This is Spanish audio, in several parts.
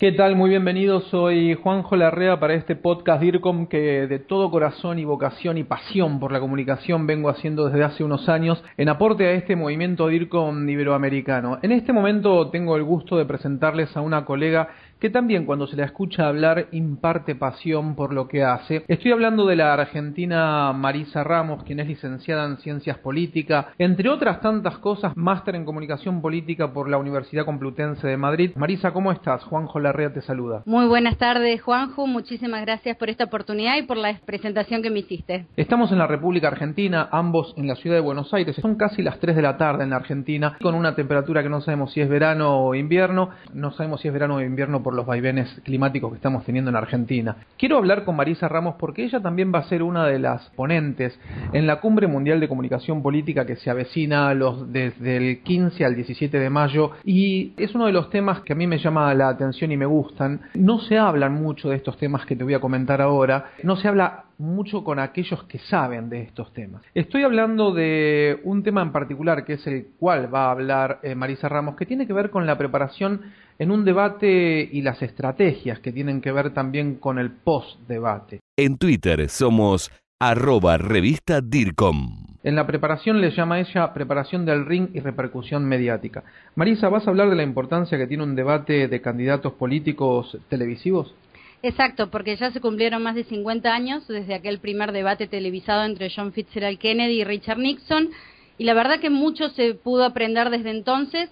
¿Qué tal? Muy bienvenidos. Soy Juanjo Larrea para este podcast DIRCOM que de todo corazón y vocación y pasión por la comunicación vengo haciendo desde hace unos años en aporte a este movimiento DIRCOM iberoamericano. En este momento tengo el gusto de presentarles a una colega que también cuando se la escucha hablar imparte pasión por lo que hace. Estoy hablando de la argentina Marisa Ramos, quien es licenciada en Ciencias Políticas, entre otras tantas cosas, máster en Comunicación Política por la Universidad Complutense de Madrid. Marisa, ¿cómo estás? Juanjo Larrea te saluda. Muy buenas tardes, Juanjo. Muchísimas gracias por esta oportunidad y por la presentación que me hiciste. Estamos en la República Argentina, ambos en la ciudad de Buenos Aires. Son casi las 3 de la tarde en la Argentina, con una temperatura que no sabemos si es verano o invierno. No sabemos si es verano o invierno por los vaivenes climáticos que estamos teniendo en Argentina. Quiero hablar con Marisa Ramos porque ella también va a ser una de las ponentes en la Cumbre Mundial de Comunicación Política que se avecina los, desde el 15 al 17 de mayo y es uno de los temas que a mí me llama la atención y me gustan. No se hablan mucho de estos temas que te voy a comentar ahora, no se habla mucho con aquellos que saben de estos temas. Estoy hablando de un tema en particular que es el cual va a hablar eh, Marisa Ramos, que tiene que ver con la preparación en un debate y las estrategias que tienen que ver también con el post-debate. En Twitter somos arroba revista DIRCOM. En la preparación le llama ella preparación del ring y repercusión mediática. Marisa, ¿vas a hablar de la importancia que tiene un debate de candidatos políticos televisivos? Exacto, porque ya se cumplieron más de 50 años desde aquel primer debate televisado entre John Fitzgerald Kennedy y Richard Nixon, y la verdad que mucho se pudo aprender desde entonces,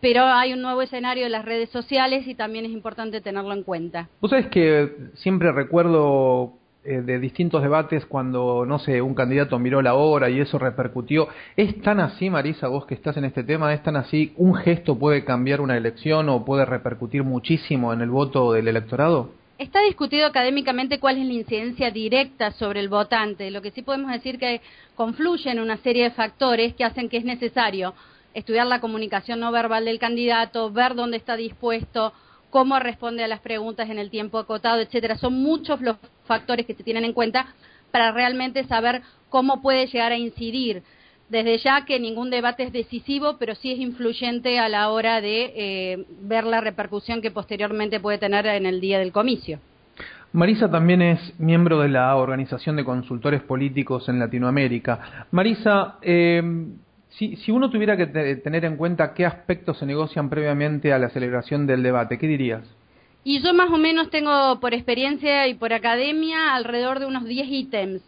pero hay un nuevo escenario de las redes sociales y también es importante tenerlo en cuenta. Vos sabés que siempre recuerdo eh, de distintos debates cuando, no sé, un candidato miró la hora y eso repercutió. ¿Es tan así, Marisa, vos que estás en este tema, es tan así, un gesto puede cambiar una elección o puede repercutir muchísimo en el voto del electorado? Está discutido académicamente cuál es la incidencia directa sobre el votante. Lo que sí podemos decir que confluyen una serie de factores que hacen que es necesario estudiar la comunicación no verbal del candidato, ver dónde está dispuesto, cómo responde a las preguntas en el tiempo acotado, etcétera. Son muchos los factores que se tienen en cuenta para realmente saber cómo puede llegar a incidir desde ya que ningún debate es decisivo, pero sí es influyente a la hora de eh, ver la repercusión que posteriormente puede tener en el día del comicio. Marisa también es miembro de la Organización de Consultores Políticos en Latinoamérica. Marisa, eh, si, si, uno tuviera que tener en cuenta qué aspectos se negocian previamente a la celebración del debate, ¿qué dirías? Y yo más o menos tengo por experiencia y por academia alrededor de unos 10 ítems,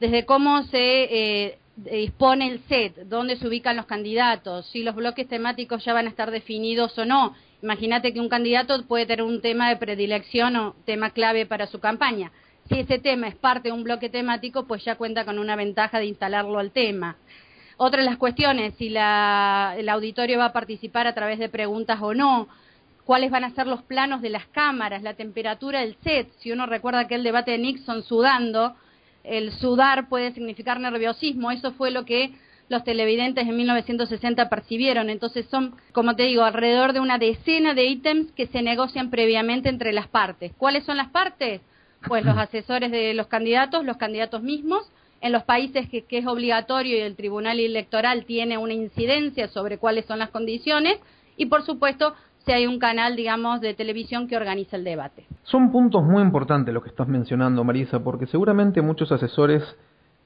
desde cómo se eh, dispone el set, dónde se ubican los candidatos, si los bloques temáticos ya van a estar definidos o no. Imagínate que un candidato puede tener un tema de predilección o tema clave para su campaña. Si ese tema es parte de un bloque temático, pues ya cuenta con una ventaja de instalarlo al tema. Otra de las cuestiones, si la, el auditorio va a participar a través de preguntas o no, cuáles van a ser los planos de las cámaras, la temperatura del set. Si uno recuerda aquel debate de Nixon sudando, el sudar puede significar nerviosismo. Eso fue lo que los televidentes en 1960 percibieron. Entonces son, como te digo, alrededor de una decena de ítems que se negocian previamente entre las partes. ¿Cuáles son las partes? Pues los asesores de los candidatos, los candidatos mismos, en los países que, que es obligatorio y el Tribunal Electoral tiene una incidencia sobre cuáles son las condiciones, y por supuesto si hay un canal, digamos, de televisión que organiza el debate. Son puntos muy importantes los que estás mencionando, Marisa, porque seguramente muchos asesores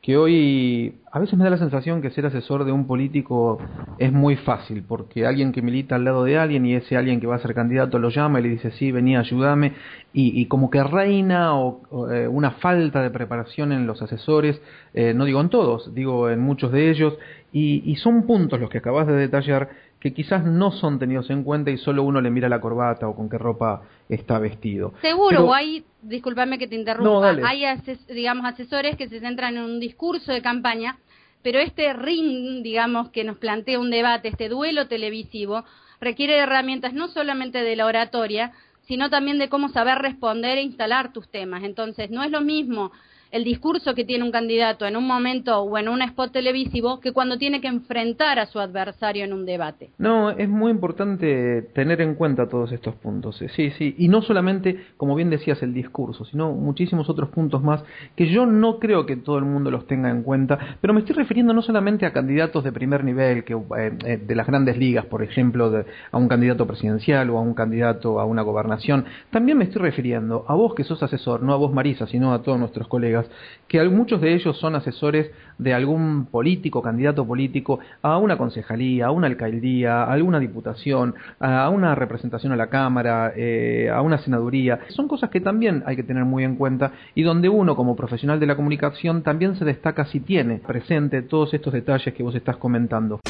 que hoy a veces me da la sensación que ser asesor de un político es muy fácil, porque alguien que milita al lado de alguien y ese alguien que va a ser candidato lo llama y le dice, sí, venía, ayúdame, y, como que reina o, eh, una falta de preparación en los asesores, eh, no digo en todos, digo en muchos de ellos, y, y son puntos los que acabas de detallar que quizás no son tenidos en cuenta y solo uno le mira la corbata o con qué ropa está vestido. Seguro, o hay, discúlpame que te interrumpa, hay digamos asesores que se centran en un discurso de campaña, pero este ring, digamos, que nos plantea un debate, este duelo televisivo, requiere de herramientas no solamente de la oratoria, sino también de cómo saber responder e instalar tus temas. Entonces, no es lo mismo el discurso que tiene un candidato en un momento o en un spot televisivo que cuando tiene que enfrentar a su adversario en un debate. No, es muy importante tener en cuenta todos estos puntos. Eh, sí, sí, y no solamente, como bien decías, el discurso, sino muchísimos otros puntos más que yo no creo que todo el mundo los tenga en cuenta, pero me estoy refiriendo no solamente a candidatos de primer nivel, que eh, eh, de las grandes ligas, por ejemplo, a un candidato presidencial o a un candidato a una gobernación, también me estoy refiriendo a vos que sos asesor, no a vos Marisa, sino a todos nuestros colegas que muchos de ellos son asesores de algún político, candidato político, a una concejalía, a una alcaldía, a alguna diputación, a una representación a la Cámara, eh, a una senaduría. Son cosas que también hay que tener muy en cuenta y donde uno como profesional de la comunicación también se destaca si tiene presente todos estos detalles que vos estás comentando.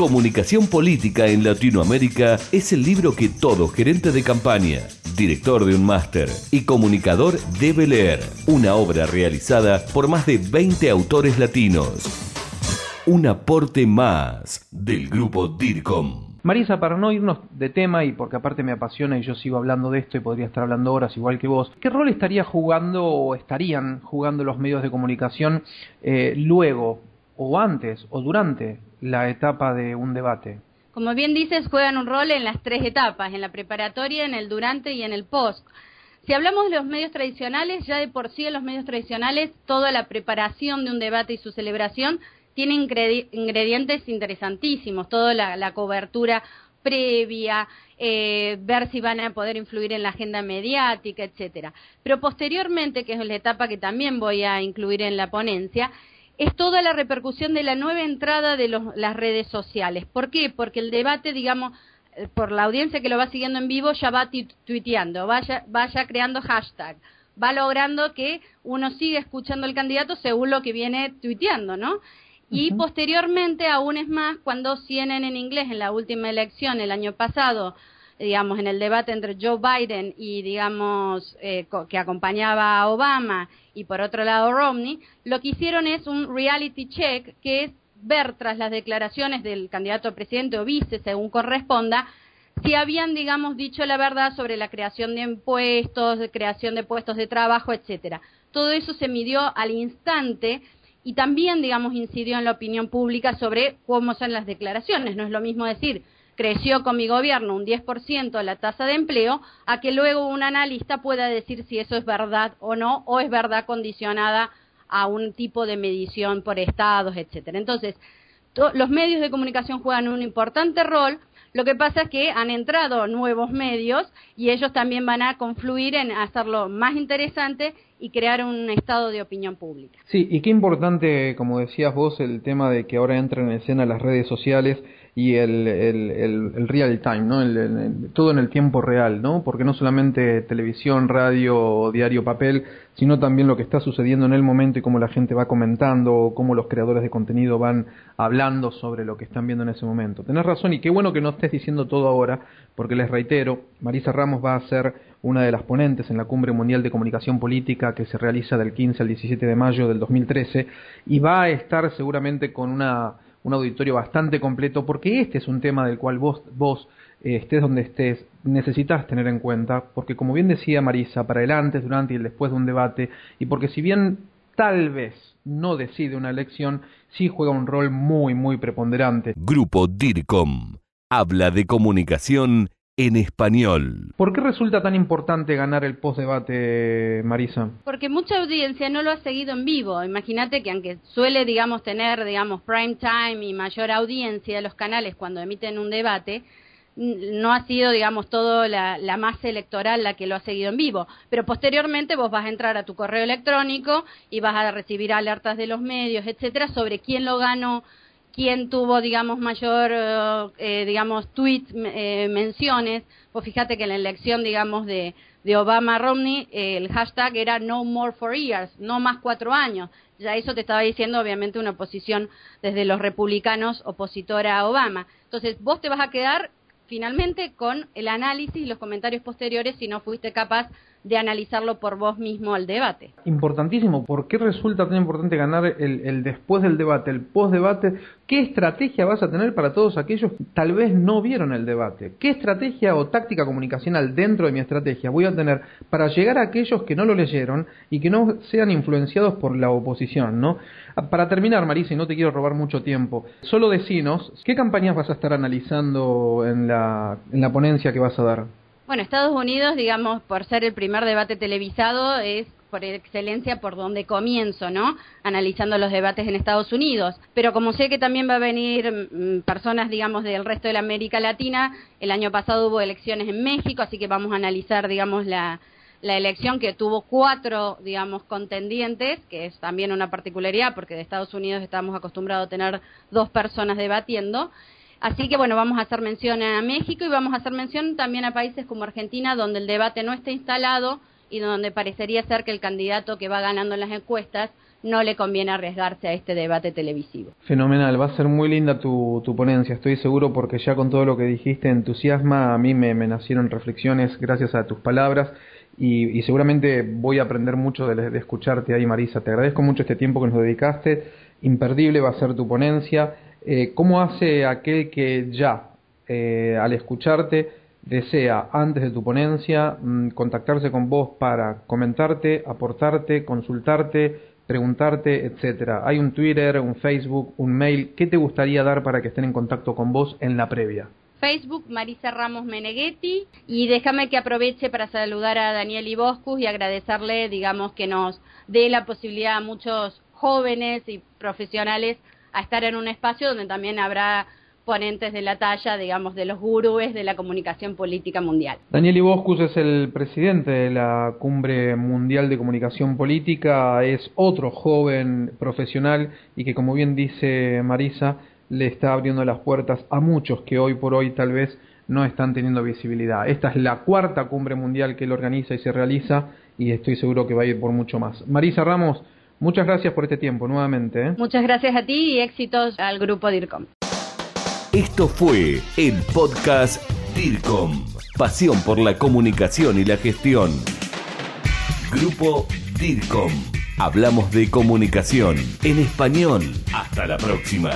Comunicación Política en Latinoamérica es el libro que todo gerente de campaña, director de un máster y comunicador debe leer. Una obra realizada por más de 20 autores latinos. Un aporte más del grupo DIRCOM. Marisa, para no irnos de tema y porque aparte me apasiona y yo sigo hablando de esto y podría estar hablando horas igual que vos, ¿qué rol estaría jugando o estarían jugando los medios de comunicación eh, luego o antes o durante la etapa de un debate? Como bien dices, juegan un rol en las tres etapas, en la preparatoria, en el durante y en el post. Si hablamos de los medios tradicionales, ya de por sí en los medios tradicionales, toda la preparación de un debate y su celebración tiene ingredientes interesantísimos, toda la, cobertura previa, eh, ver si van a poder influir en la agenda mediática, etcétera. Pero posteriormente, que es la etapa que también voy a incluir en la ponencia, es toda la repercusión de la nueva entrada de las redes sociales. ¿Por qué? Porque el debate, digamos, eh, por la audiencia que lo va siguiendo en vivo, ya va tuiteando, vaya, vaya creando hashtag, va logrando que uno siga escuchando al candidato según lo que viene tuiteando, ¿no? Y posteriormente, aún es más, cuando CNN en inglés en la última elección el año pasado digamos, en el debate entre Joe Biden y, digamos, eh, que acompañaba a Obama y por otro lado Romney, lo que hicieron es un reality check, que es ver tras las declaraciones del candidato a presidente o vice, según corresponda, si habían, digamos, dicho la verdad sobre la creación de impuestos, de creación de puestos de trabajo, etcétera. Todo eso se midió al instante y también, digamos, incidió en la opinión pública sobre cómo son las declaraciones. No es lo mismo decir creció con mi gobierno un 10% la tasa de empleo, a que luego un analista pueda decir si eso es verdad o no, o es verdad condicionada a un tipo de medición por estados, etcétera. Entonces, los medios de comunicación juegan un importante rol. Lo que pasa es que han entrado nuevos medios y ellos también van a confluir en hacerlo más interesante y crear un estado de opinión pública. Sí, y qué importante, como decías vos, el tema de que ahora entran en escena las redes sociales y el, el, el, real time, ¿no? todo en el tiempo real, ¿no? Porque no solamente televisión, radio, diario, papel, sino también lo que está sucediendo en el momento y cómo la gente va comentando, cómo los creadores de contenido van hablando sobre lo que están viendo en ese momento. Tenés razón y qué bueno que no estés diciendo todo ahora, porque les reitero, Marisa Ramos va a ser una de las ponentes en la Cumbre Mundial de Comunicación Política que se realiza del 15 al 17 de mayo del 2013 y va a estar seguramente con una un auditorio bastante completo, porque este es un tema del cual vos, vos eh, estés donde estés, necesitas tener en cuenta, porque como bien decía Marisa, para el antes, durante y el después de un debate, y porque si bien tal vez no decide una elección, sí juega un rol muy, muy preponderante. Grupo DIRCOM habla de comunicación en español. ¿Por qué resulta tan importante ganar el post-debate, Marisa? Porque mucha audiencia no lo ha seguido en vivo. Imagínate que aunque suele, digamos, tener, digamos, prime time y mayor audiencia los canales cuando emiten un debate, no ha sido, digamos, todo la, la, masa electoral la que lo ha seguido en vivo. Pero posteriormente vos vas a entrar a tu correo electrónico y vas a recibir alertas de los medios, etcétera, sobre quién lo ganó, quién tuvo, digamos, mayor, eh, eh, digamos, tweets, eh, menciones. Pues fíjate que en la elección, digamos, de, de Obama-Romney, el hashtag era no more for years, no más cuatro años. Ya eso te estaba diciendo, obviamente, una posición desde los republicanos opositora a Obama. Entonces, vos te vas a quedar finalmente con el análisis y los comentarios posteriores si no fuiste capaz de analizarlo por vos mismo al debate. Importantísimo, ¿por qué resulta tan importante ganar el, el después del debate, el post-debate? ¿Qué estrategia vas a tener para todos aquellos que tal vez no vieron el debate? ¿Qué estrategia o táctica comunicacional dentro de mi estrategia voy a tener para llegar a aquellos que no lo leyeron y que no sean influenciados por la oposición? ¿no? Para terminar, Marisa, y no te quiero robar mucho tiempo, solo decinos, ¿qué campañas vas a estar analizando en la, en la ponencia que vas a dar? Bueno, Estados Unidos, digamos, por ser el primer debate televisado, es por excelencia por donde comienzo, ¿no? Analizando los debates en Estados Unidos. Pero como sé que también va a venir mm, personas, digamos, del resto de la América Latina, el año pasado hubo elecciones en México, así que vamos a analizar, digamos, la, la elección que tuvo cuatro, digamos, contendientes, que es también una particularidad porque de Estados Unidos estamos acostumbrados a tener dos personas debatiendo. Así que bueno, vamos a hacer mención a México y vamos a hacer mención también a países como Argentina, donde el debate no está instalado y donde parecería ser que el candidato que va ganando en las encuestas no le conviene arriesgarse a este debate televisivo. Fenomenal, va a ser muy linda tu, tu ponencia, estoy seguro porque ya con todo lo que dijiste entusiasma, a mí me, me nacieron reflexiones gracias a tus palabras y, seguramente voy a aprender mucho de, de, escucharte ahí Marisa, te agradezco mucho este tiempo que nos dedicaste, imperdible va a ser tu ponencia eh, ¿Cómo hace aquel que ya, eh, al escucharte, desea, antes de tu ponencia, mm, contactarse con vos para comentarte, aportarte, consultarte, preguntarte, etcétera? ¿Hay un Twitter, un Facebook, un mail? ¿Qué te gustaría dar para que estén en contacto con vos en la previa? Facebook Marisa Ramos Meneghetti y déjame que aproveche para saludar a Daniel Iboscus y agradecerle, digamos, que nos dé la posibilidad a muchos jóvenes y profesionales a estar en un espacio donde también habrá ponentes de la talla, digamos, de los gurúes de la comunicación política mundial. Daniel Iboscus es el presidente de la Cumbre Mundial de Comunicación Política, es otro joven profesional y que, como bien dice Marisa, le está abriendo las puertas a muchos que hoy por hoy tal vez no están teniendo visibilidad. Esta es la cuarta cumbre mundial que él organiza y se realiza y estoy seguro que va a ir por mucho más. Marisa Ramos, Muchas gracias por este tiempo nuevamente. ¿eh? Muchas gracias a ti y éxitos al grupo DIRCOM. Esto fue el podcast DIRCOM. Pasión por la comunicación y la gestión. Grupo DIRCOM. Hablamos de comunicación en español. Hasta la próxima.